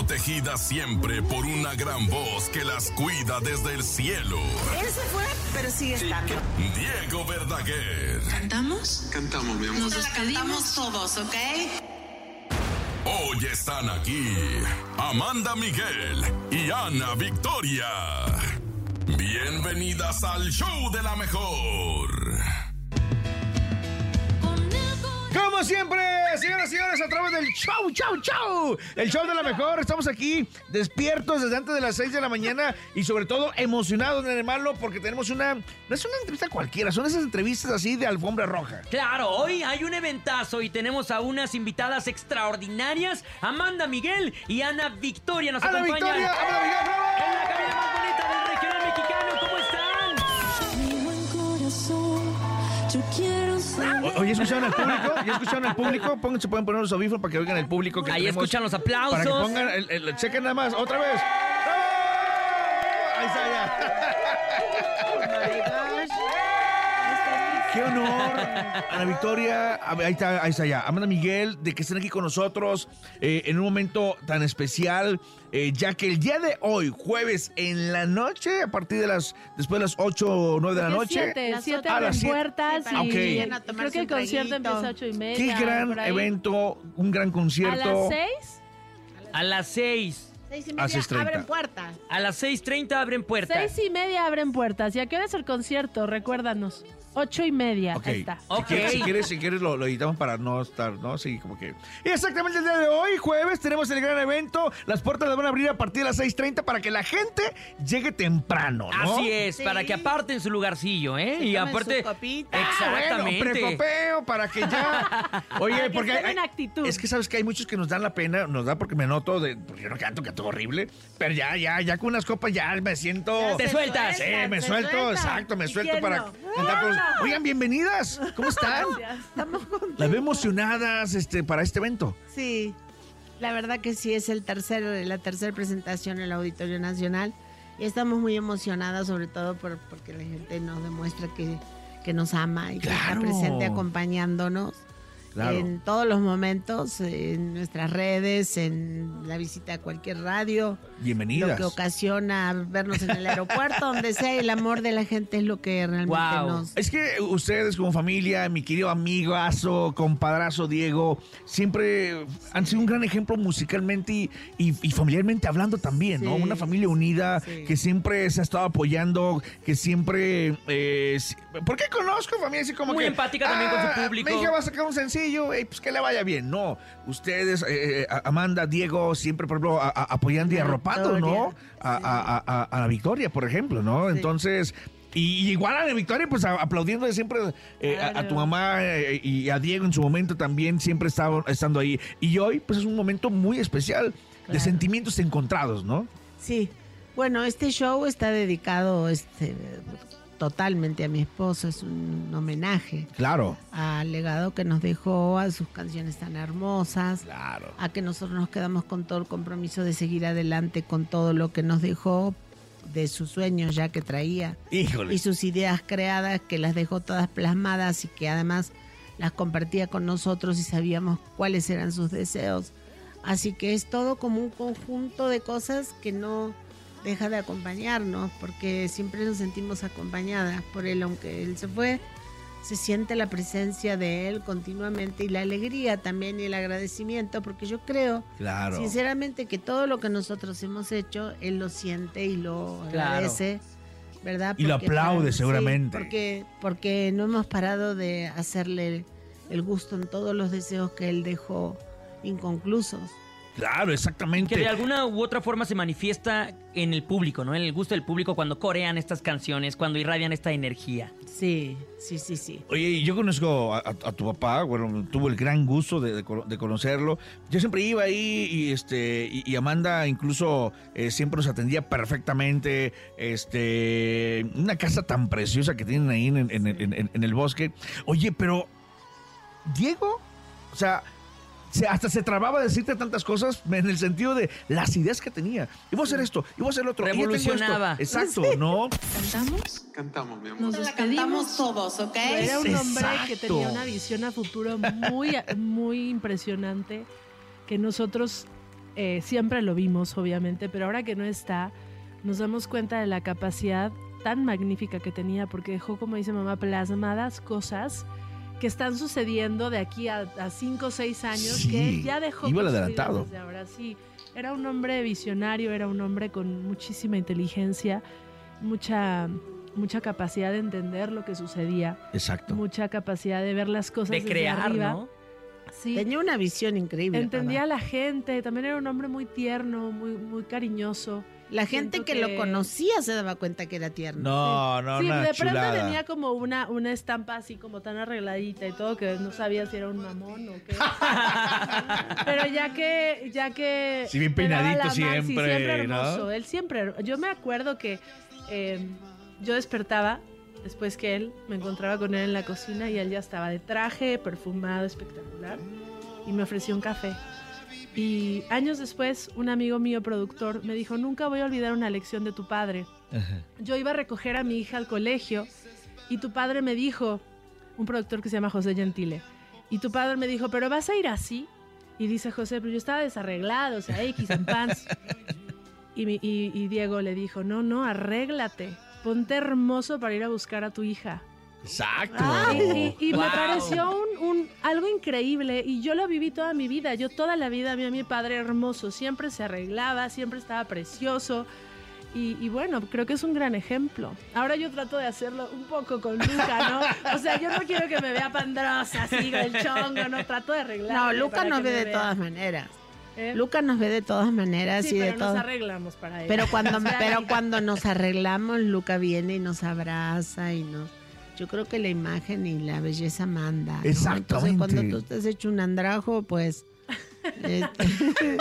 Protegidas siempre por una gran voz que las cuida desde el cielo. Él se fue, pero sigue estando. Diego Verdaguer. ¿Cantamos? Cantamos, mi amor. Nos despedimos todos, ¿ok? Hoy están aquí Amanda Miguel y Ana Victoria. Bienvenidas al show de la mejor. Como siempre, señoras y señores, a través del show, show, show. El show de la mejor. Estamos aquí despiertos desde antes de las 6 de la mañana y sobre todo emocionados, malo, porque tenemos una... No es una entrevista cualquiera, son esas entrevistas así de alfombra roja. Claro, hoy hay un eventazo y tenemos a unas invitadas extraordinarias, Amanda Miguel y Ana Victoria. Nos Ana acompañan Victoria, Ana Miguel, bravo. en la Oye, ¿escucharon al público? ¿Ya escucharon al público? Pónganse, pueden poner los audífonos para que oigan el público. Que Ahí tenemos. escuchan los aplausos. Para que pongan, el, el- chequen nada más, otra vez. ¡Bravo! Ahí está, ya. ¡Qué honor! Ana Victoria, ahí está, ahí está ya. Amanda Miguel, de que estén aquí con nosotros eh, en un momento tan especial, eh, ya que el día de hoy, jueves en la noche, a partir de las, después de las 8 o 9 de la noche. Siete, siete a abren las puertas Ah, y ok. creo que el concierto empieza a ocho y media. Qué gran evento, un gran concierto. ¿A las seis? A las 6. Seis y A media 6:30. abren puertas. A las 6.30 abren puertas. Seis y media abren puertas. ¿Y a qué hora es el concierto? Recuérdanos. Ocho y media. Ok. Ahí está. Si quieres, si quieres, si quieres lo, lo editamos para no estar, ¿no? Sí, como que... Y exactamente el día de hoy, jueves, tenemos el gran evento. Las puertas las van a abrir a partir de las 6.30 para que la gente llegue temprano, ¿no? Así es, para que aparten su lugarcillo, ¿eh? y aparte. Exactamente. Bueno, precopeo para que ya... Oye, Para que porque hay- en actitud. es que sabes que hay muchos que nos dan la pena, nos da porque me noto de... Porque yo no canto, canto horrible. Pero ya, ya, ya con unas copas ya me siento... Ya Te sueltas. Sí, me suelto, exacto, me ¿Y suelto para ¡Ah! Oigan, bienvenidas. ¿Cómo están? Las veo emocionadas este, para este evento. Sí, la verdad que sí es el tercero, la tercera presentación en el Auditorio Nacional y estamos muy emocionadas sobre todo por, porque la gente nos demuestra que, que nos ama y que está presente acompañándonos Claro. en todos los momentos, en nuestras redes, en la visita a cualquier radio. Bienvenidas. Lo que ocasiona vernos en el aeropuerto, donde sea, el amor de la gente es lo que realmente nos... Es que ustedes como familia, mi querido amigazo, compadrazo Diego, siempre han sido un gran ejemplo musicalmente y, y- y familiarmente hablando también, ¿no? Una familia unida que siempre se ha estado apoyando, que siempre... Eh, ¿Por qué conozco familia así como Muy que... empática también con su "Ah, público". Hija va a sacar un sencillo, ey, pues que le vaya bien. No, ustedes, eh, eh, Amanda, Diego, siempre, por ejemplo, a- a- apoyando y arropando, ¿no? A, a- a- a la Victoria, por ejemplo, ¿no? Entonces... Y, igual a la Victoria, pues aplaudiendo siempre eh, a- a, tu mamá eh, y a Diego en su momento también, siempre estaba estando ahí. Y hoy, pues es un momento muy especial de sentimientos encontrados, ¿no? Sí. Bueno, este show está dedicado este, totalmente a mi esposo. Es un homenaje Claro. al legado que nos dejó, a sus canciones tan hermosas. Claro. A que nosotros nos quedamos con todo el compromiso de seguir adelante con todo lo que nos dejó de sus sueños ya que traía. Híjole. Y sus ideas creadas que las dejó todas plasmadas y que además las compartía con nosotros y sabíamos cuáles eran sus deseos. Así que es todo como un conjunto de cosas que no deja de acompañarnos, porque siempre nos sentimos acompañadas por él, aunque él se fue, se siente la presencia de él continuamente y la alegría también y el agradecimiento, porque yo creo, Claro. sinceramente, que todo lo que nosotros hemos hecho, él lo siente y lo Claro. agradece. ¿verdad? Y lo aplaude para- sí, seguramente. porque, porque no hemos parado de hacerle el gusto en todos los deseos que él dejó inconclusos. Claro, exactamente. Que de alguna u otra forma se manifiesta en el público, ¿no? En el gusto del público cuando corean estas canciones, cuando irradian esta energía. Sí, sí, sí, sí. Oye, y yo conozco a, a- a tu papá, bueno, tuvo el gran gusto de, de cono- de conocerlo. Yo siempre iba ahí y este y, y Amanda incluso eh, siempre nos atendía perfectamente. Este, una casa tan preciosa que tienen ahí en, en- en- en- en el bosque. Oye, pero Diego, o sea, se- hasta se trababa de decirte tantas cosas en el sentido de las ideas que tenía. Iba a hacer esto, iba a hacer lo otro. y ya tengo esto. Revolucionaba. Exacto, ¿no? ¿Cantamos? Cantamos, mi amor. Nos cantamos todos, ¿ok? Era un hombre que tenía una visión a futuro muy, muy impresionante, que nosotros eh, siempre lo vimos, obviamente, pero ahora que no está, nos damos cuenta de la capacidad tan magnífica que tenía, porque dejó, como dice mamá, plasmadas cosas que están sucediendo de aquí a, a cinco o seis años, Sí, que él ya dejó iba adelantado. desde ahora sí. Era un hombre visionario, era un hombre con muchísima inteligencia, mucha, mucha capacidad de entender lo que sucedía Exacto. mucha capacidad de ver las cosas De desde crear, arriba. ¿no? Sí. Tenía una visión increíble. Entendía a la gente, también era un hombre muy tierno, muy, muy cariñoso. La gente que, lo conocía se daba cuenta que era tierno. No, no, sí, una de pronto tenía como una, una estampa así como tan arregladita y todo que no sabía si era un mamón o qué. Pero ya que, ya que. Sí, bien peinadito sí, siempre, siempre ¿no? hermoso. Él siempre. Yo me acuerdo que eh, yo despertaba después que él me encontraba con él en la cocina y él ya estaba de traje, perfumado, espectacular. Y me ofreció un café. Y años después, un amigo mío, productor, me dijo, nunca voy a olvidar una lección de tu padre. Yo iba a recoger a mi hija al colegio y tu padre me dijo, un productor que se llama José Gentile, y tu padre me dijo, pero vas a ir así. Y dice José, pero yo estaba desarreglado, o sea, X en pants. Y, mi- y- y Diego le dijo, no, no, arréglate, ponte hermoso para ir a buscar a tu hija. Exacto. Y, y- me pareció un, un- algo increíble y yo lo viví toda mi vida. Yo toda la vida vi a mi padre hermoso, siempre se arreglaba, siempre estaba precioso. Y, y bueno, creo que es un gran ejemplo. Ahora yo trato de hacerlo un poco con Luca, ¿no? O sea, yo no quiero que me vea pandrosa, así, con el chongo, no, trato de arreglar. No, Luca nos ve de todas maneras. ¿Eh? Luca nos ve de todas maneras Sí, y de pero nos arreglamos para él. Pero cuando, pero cuando nos arreglamos, Luca viene y nos abraza y nos. Yo creo que la imagen y la belleza manda. ¿no? Exactamente. Entonces, cuando tú te has hecho un andrajo, pues. este,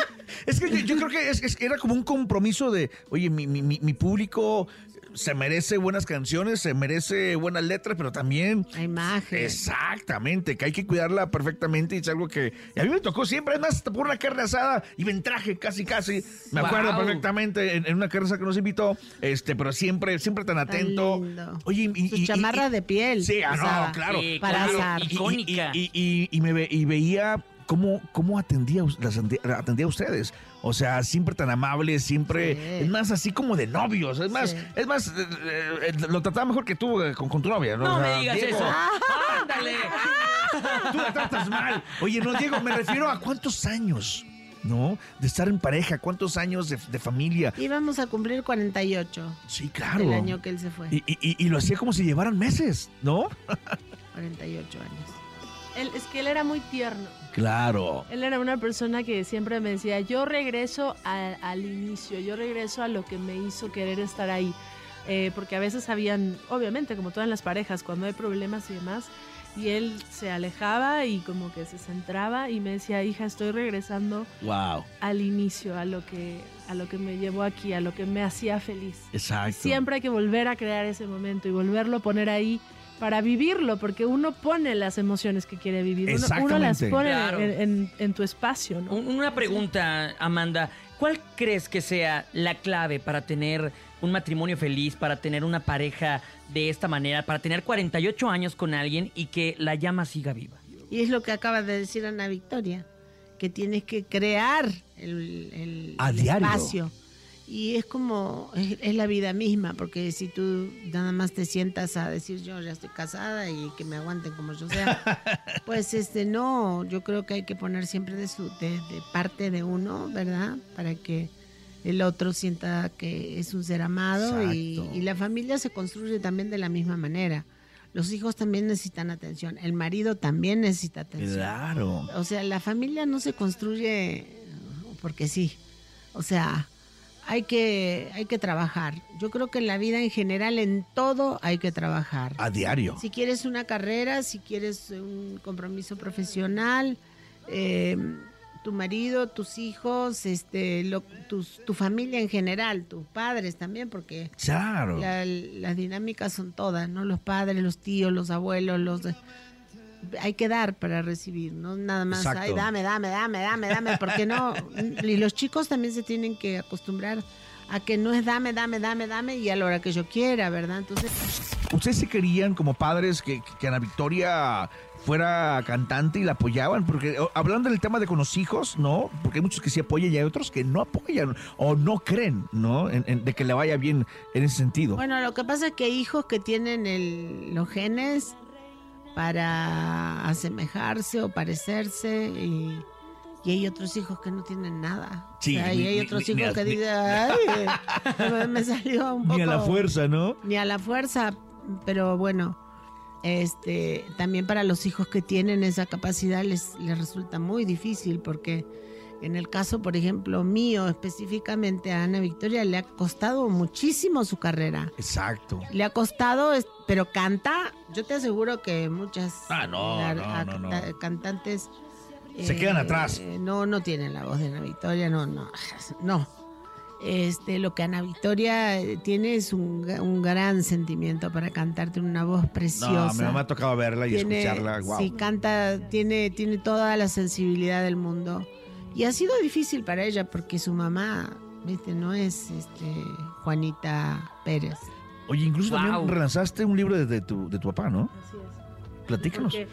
Es que yo, yo creo que es, es que era como un compromiso de, oye, mi, mi- mi- mi público se merece buenas canciones, se merece buenas letras, pero también... La imagen. Exactamente, que hay que cuidarla perfectamente y es algo que y a mí me tocó siempre, además hasta por una carne asada y me traje casi casi, me acuerdo perfectamente en, en una carne asada que nos invitó, este, pero siempre, siempre tan atento. lindo. Oye, y, Su y- y- chamarra de piel. Sí, ah, no, claro. Sí, Para claro. asar. Y- y- Y, y- y me ve- y veía cómo, cómo atendía, las atendía a ustedes. O sea, siempre tan amable, siempre. Es más, así como de novios. Es más, es más, eh, eh, lo trataba mejor que tú eh, con, con tu novia. No, No O me sea, digas Diego, eso. ¡Ándale! Tú la tratas mal. Oye, no, Diego, me refiero a cuántos años, ¿no? De estar en pareja, cuántos años de, de familia. Íbamos a cumplir 48. Sí, claro. El año que él se fue. Y, y- y- y lo hacía como si llevaran meses, ¿no? 48 años. Él, es que él era muy tierno. Claro. Él era una persona que siempre me decía, yo regreso a- al inicio, yo regreso a lo que me hizo querer estar ahí. Eh, porque a veces habían, obviamente, como todas las parejas, cuando hay problemas y demás, y él se alejaba y como que se centraba y me decía, hija, estoy regresando Wow. al inicio, a lo que, a lo que me llevó aquí, a lo que me hacía feliz. Exacto. Siempre hay que volver a crear ese momento y volverlo a poner ahí para vivirlo, porque uno pone las emociones que quiere vivir. Uno, uno las pone Claro. en, en- en tu espacio, ¿no? Un- Una pregunta, Amanda. ¿Cuál crees que sea la clave para tener un matrimonio feliz, para tener una pareja de esta manera, para tener 48 años con alguien y que la llama siga viva? Y es lo que acaba de decir Ana Victoria, que tienes que crear el, el- A el diario. espacio. Y es como, es, es la vida misma, porque si tú nada más te sientas a decir yo ya estoy casada y que me aguanten como yo sea, pues este no, yo creo que hay que poner siempre de, su, de, de parte de uno, ¿verdad? Para que el otro sienta que es un ser amado y la familia se construye también de la misma manera. Los hijos también necesitan atención, el marido también necesita atención. Claro. O sea, la familia no se construye porque sí. O sea, hay que, hay que trabajar. Yo creo que en la vida en general, en todo, hay que trabajar. A diario. Si quieres una carrera, si quieres un compromiso profesional, eh, tu marido, tus hijos, este, lo- tus- tu familia en general, tus padres también, porque Claro. la- las dinámicas son todas, ¿no? Los padres, los tíos, los abuelos, los... Hay que dar para recibir, no nada más, Exacto. ay, dame, dame, dame, dame, dame, porque no. Y los chicos también se tienen que acostumbrar a que no es dame, dame, dame, dame y a la hora que yo quiera, ¿verdad? Entonces, ¿Ustedes se querían como padres que, que Ana Victoria fuera cantante y la apoyaban? Porque hablando del tema de con los hijos, ¿no? Porque hay muchos que sí apoyan y hay otros que no apoyan o no creen, ¿no? En- en- de que le vaya bien en ese sentido. bueno, lo que pasa es que hijos que tienen el- los genes para asemejarse o parecerse y, y hay otros hijos que no tienen nada. Sí, O sea, y hay otros ni- hijos que dicen, ay, me salió un poco... Ni a la fuerza, ¿no? Ni a la fuerza, pero bueno, este, también para los hijos que tienen esa capacidad les, les resulta muy difícil porque en el caso, por ejemplo, mío específicamente a Ana Victoria le ha costado muchísimo su carrera. Exacto. Le ha costado, pero canta, yo te aseguro que muchas Ah, no, ar- no, a- no, no. ta- cantantes Se quedan atrás. eh, No, no tienen la voz de Ana Victoria, no, no, no. Este, lo que Ana Victoria eh, tiene es un, un gran sentimiento para cantar, tiene una voz preciosa. No, a mí me ha tocado verla y Tiene- escucharla. Wow. Sí, canta, tiene, tiene toda la sensibilidad del mundo. Y ha sido difícil para ella porque su mamá, viste, no es este, Juanita Pérez. Oye, incluso Wow. también relanzaste un libro de, de tu, de tu papá, ¿no? Así es. Platícanos. Porque,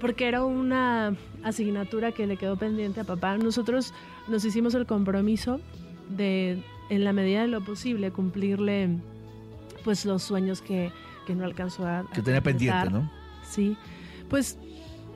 porque era una asignatura que le quedó pendiente a papá. Nosotros nos hicimos el compromiso de, en la medida de lo posible, cumplirle pues los sueños que, que no alcanzó a, Que tenía pendiente. ¿no? Sí. Pues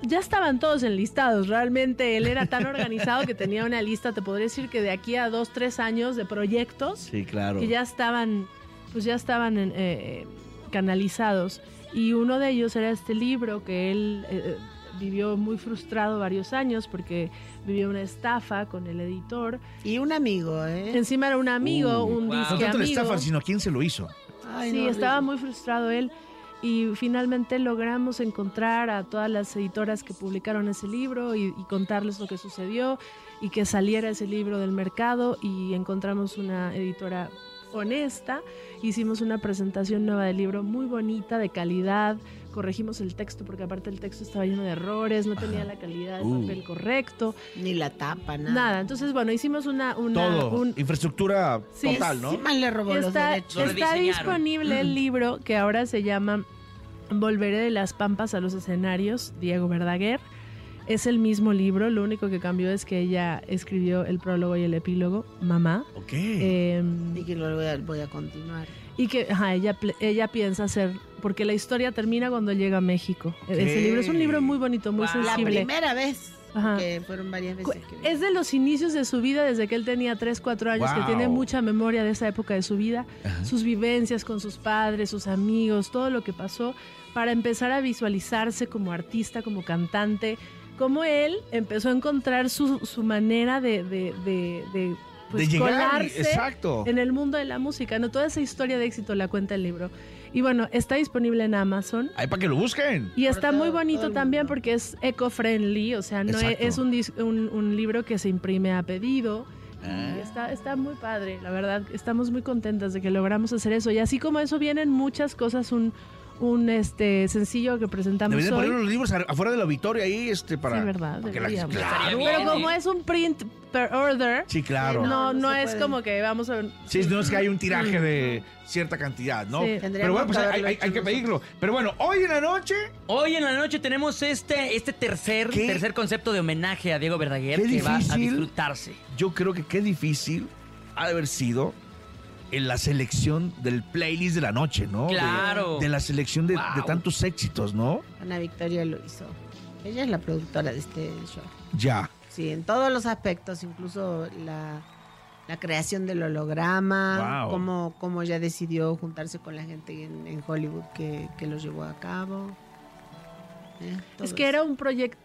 ya estaban todos enlistados. Realmente él era tan organizado que tenía una lista, te podría decir que de aquí a dos, tres años de proyectos Sí, claro. que ya estaban, pues ya estaban en, eh, canalizados. Y uno de ellos era este libro que él eh, vivió muy frustrado varios años porque vivió una estafa con el editor. Y un amigo, ¿eh? Encima era un amigo, Uh, un no disque tanto la amigo. estafa, sino quién se lo hizo. Ay, sí, no, estaba muy frustrado él. Y finalmente logramos encontrar a todas las editoras que publicaron ese libro y, y contarles lo que sucedió y que saliera ese libro del mercado y encontramos una editora honesta. Hicimos una presentación nueva del libro muy bonita, de calidad. Corregimos el texto porque aparte el texto estaba lleno de errores, no tenía la calidad del Uh. papel correcto. Ni la tapa, nada. Nada, entonces bueno, hicimos una... una Todo. un- Infraestructura Sí, total, ¿no? Sí, más le robó los Está, derechos. está disponible el libro que ahora se llama Volveré de las Pampas a los escenarios, Diego Verdaguer. Es el mismo libro, lo único que cambió es que ella escribió el prólogo y el epílogo, Mamá. Ok. Em, Y que lo voy a, voy a continuar. y que ajá, ella, ella piensa hacer, porque la historia termina cuando llega a México. Ese libro es un libro muy bonito, muy La sensible. primera vez, Ajá. que fueron varias veces que Es de los inicios de su vida, desde que él tenía 3, 4 años, que tiene mucha memoria de esa época de su vida, sus vivencias con sus padres, sus amigos, todo lo que pasó, para empezar a visualizarse como artista, como cantante, como él empezó a encontrar su, su manera de, de, de, de, pues, De llegar, colarse exacto. en el mundo de la música. ¿no? Toda esa historia de éxito la cuenta el libro. Y bueno, está disponible en Amazon. Ahí para que lo busquen. Y está muy bonito también porque es eco-friendly, o sea, no es, Exacto. es un, un, un libro que se imprime a pedido. Ah. Y está, está muy padre, la verdad. Estamos muy contentas de que logramos hacer eso. Y así como eso vienen muchas cosas, un, un este sencillo que presentamos Deberían hoy. poner los libros a- afuera del auditorio ahí, este, para. Sí, verdad, para que la- claro. Pero como es un print per order, Sí, claro. no, no, no se es puede. como que vamos a... Sí, no es que hay un tiraje de cierta cantidad, ¿no? Sí. Pero bueno, pues hay, hay- hay que pedirlo. Pero bueno, hoy en la noche. Hoy en la noche tenemos este, este tercer, ¿Qué? tercer concepto de homenaje a Diego Verdaguer Qué que va a difícil. disfrutarse. Yo creo que qué difícil ha de haber sido en la selección del playlist de la noche, ¿no? Claro. De, la selección de, tantos éxitos, ¿no? Ana Victoria lo hizo. Ella es la productora de este show. Ya. Sí, en todos los aspectos, incluso la, la creación del holograma, Wow. cómo, cómo ella decidió juntarse con la gente en, en Hollywood que, que lo llevó a cabo. Eh, Es que eso. era un proyecto,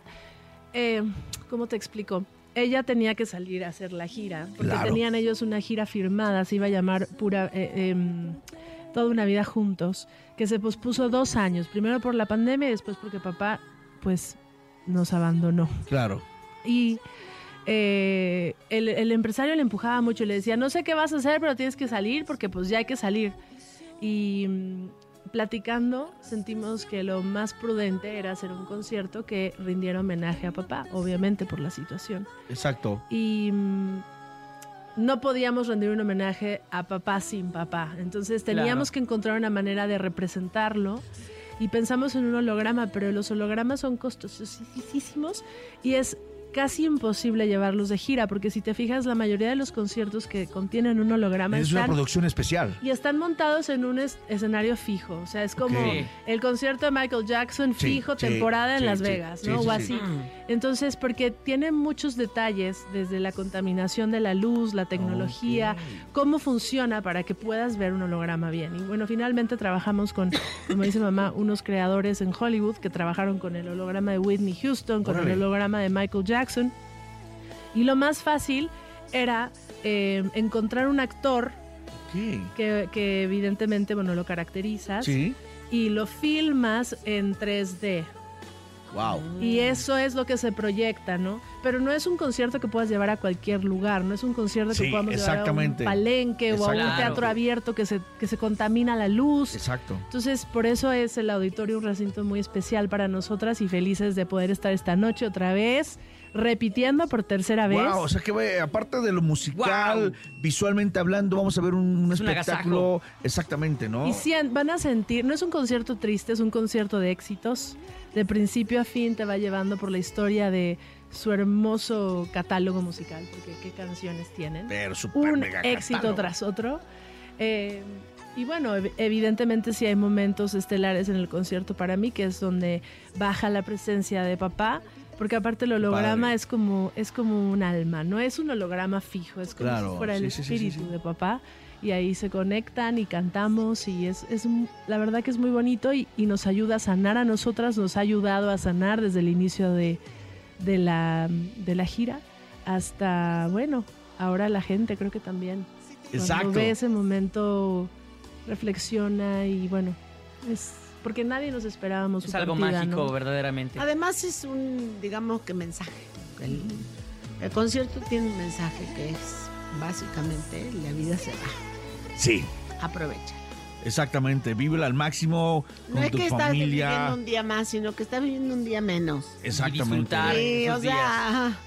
eh, ¿cómo te explico? Ella tenía que salir a hacer la gira, porque Claro. tenían ellos una gira firmada, se iba a llamar pura, eh, em, Toda una vida juntos, que se pospuso dos años, primero por la pandemia y después porque papá, pues, nos abandonó. Claro. Y eh, el, el empresario le empujaba mucho y le decía, no sé qué vas a hacer, pero tienes que salir porque pues ya hay que salir. Y mm, platicando sentimos que lo más prudente era hacer un concierto que rindiera homenaje a papá, obviamente por la situación. Exacto. Y mm, no podíamos rendir un homenaje a papá sin papá. Entonces teníamos Claro. que encontrar una manera de representarlo. Y pensamos en un holograma, pero los hologramas son costosísimos y es casi imposible llevarlos de gira, porque si te fijas, la mayoría de los conciertos que contienen un holograma Es una producción especial. y están montados en un es- escenario fijo. O sea, es como el concierto de Michael Jackson fijo, sí, temporada en sí, Las sí, Vegas, sí, ¿no? sí, o sí. así. Mm. Entonces, porque tiene muchos detalles, desde la contaminación de la luz, la tecnología, cómo funciona para que puedas ver un holograma bien. Y bueno, finalmente trabajamos con, como dice mamá, unos creadores en Hollywood que trabajaron con el holograma de Whitney Houston, con Órale. el holograma de Michael Jackson. Y lo más fácil era eh, encontrar un actor que, que evidentemente, bueno, lo caracterizas Sí. y lo filmas en 3D. Wow. Y eso es lo que se proyecta, ¿no? Pero no es un concierto que puedas llevar a cualquier lugar, no es un concierto que Sí, podamos llevar a un palenque o a un teatro abierto que se, que se contamina la luz. Exacto. Entonces, por eso es el auditorio un recinto muy especial para nosotras y felices de poder estar esta noche otra vez, repitiendo por tercera vez. Wow, o sea que aparte de lo musical, visualmente hablando, vamos a ver un, un Es un espectáculo. Exactamente, ¿no? Y sí, van a sentir, no es un concierto triste, es un concierto de éxitos. De principio a fin te va llevando por la historia de su hermoso catálogo musical, porque qué canciones tienen. Pero súper un mega éxito catálogo. tras otro. Eh, y bueno, ev- evidentemente sí hay momentos estelares en el concierto para mí, que es donde baja la presencia de papá, porque aparte el holograma padre. es como, es como un alma, no es un holograma fijo, es como Claro, si fuera el sí, sí, espíritu de papá. Y ahí se conectan y cantamos y es, es la verdad que es muy bonito y, y nos ayuda a sanar a nosotras, nos ha ayudado a sanar desde el inicio de, de, la, de la gira hasta, bueno, ahora la gente creo que también. Exacto. Cuando ve ese momento, reflexiona y bueno, es porque nadie nos esperábamos Es su algo partida, mágico, ¿no? verdaderamente. Además es un, digamos que mensaje. El, el concierto tiene un mensaje que es básicamente la vida se va. Sí, Aprovecha. exactamente. Vívela al máximo No con es tu que estás viviendo familia. un día más, sino que estás viviendo un día menos. Exactamente. Sí, o sea,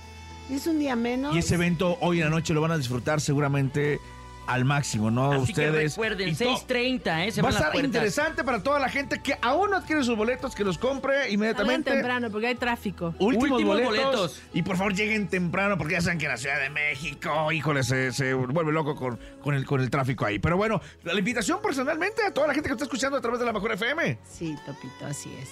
es un día menos. Y ese evento hoy en la noche lo van a disfrutar seguramente al máximo, ¿no? Así que Ustedes. recuerden, y to- 6.30, ¿eh? Se Va a estar interesante para toda la gente que aún no adquiere sus boletos, que los compre Salgan inmediatamente. temprano porque hay tráfico. Últimos, boletos, Y por favor lleguen temprano porque ya saben que en la Ciudad de México, híjole, se, se vuelve loco con, con, el, con el tráfico ahí. Pero bueno, la invitación personalmente a toda la gente que está escuchando a través de la Mejor FM. Sí, Topito, así es.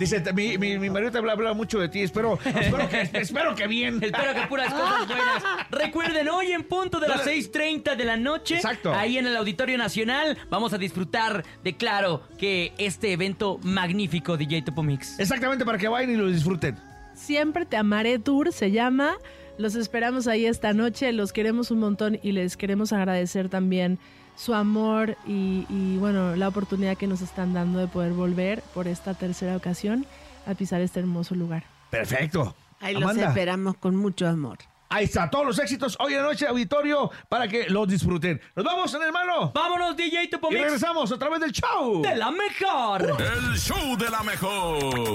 Dice, mi, mi, mi marido te habla, habla mucho de ti, espero, espero, que, espero que bien. Espero que puras cosas buenas. Recuerden, hoy en punto de las 6.30 de la noche, Exacto. ahí en el Auditorio Nacional, vamos a disfrutar de, claro, que este evento magnífico DJ Topo Mix. Exactamente, para que vayan y lo disfruten. Siempre te amaré tour se llama. Los esperamos ahí esta noche. Los queremos un montón y les queremos agradecer también su amor y, y, bueno, la oportunidad que nos están dando de poder volver por esta tercera ocasión a pisar este hermoso lugar. Perfecto. Ahí los Amanda. esperamos con mucho amor. Ahí está, todos los éxitos hoy en la noche, auditorio, para que los disfruten. Nos vamos en hermano. Vámonos, DJ Topo Y regresamos a través del show. De la mejor. El show de la mejor.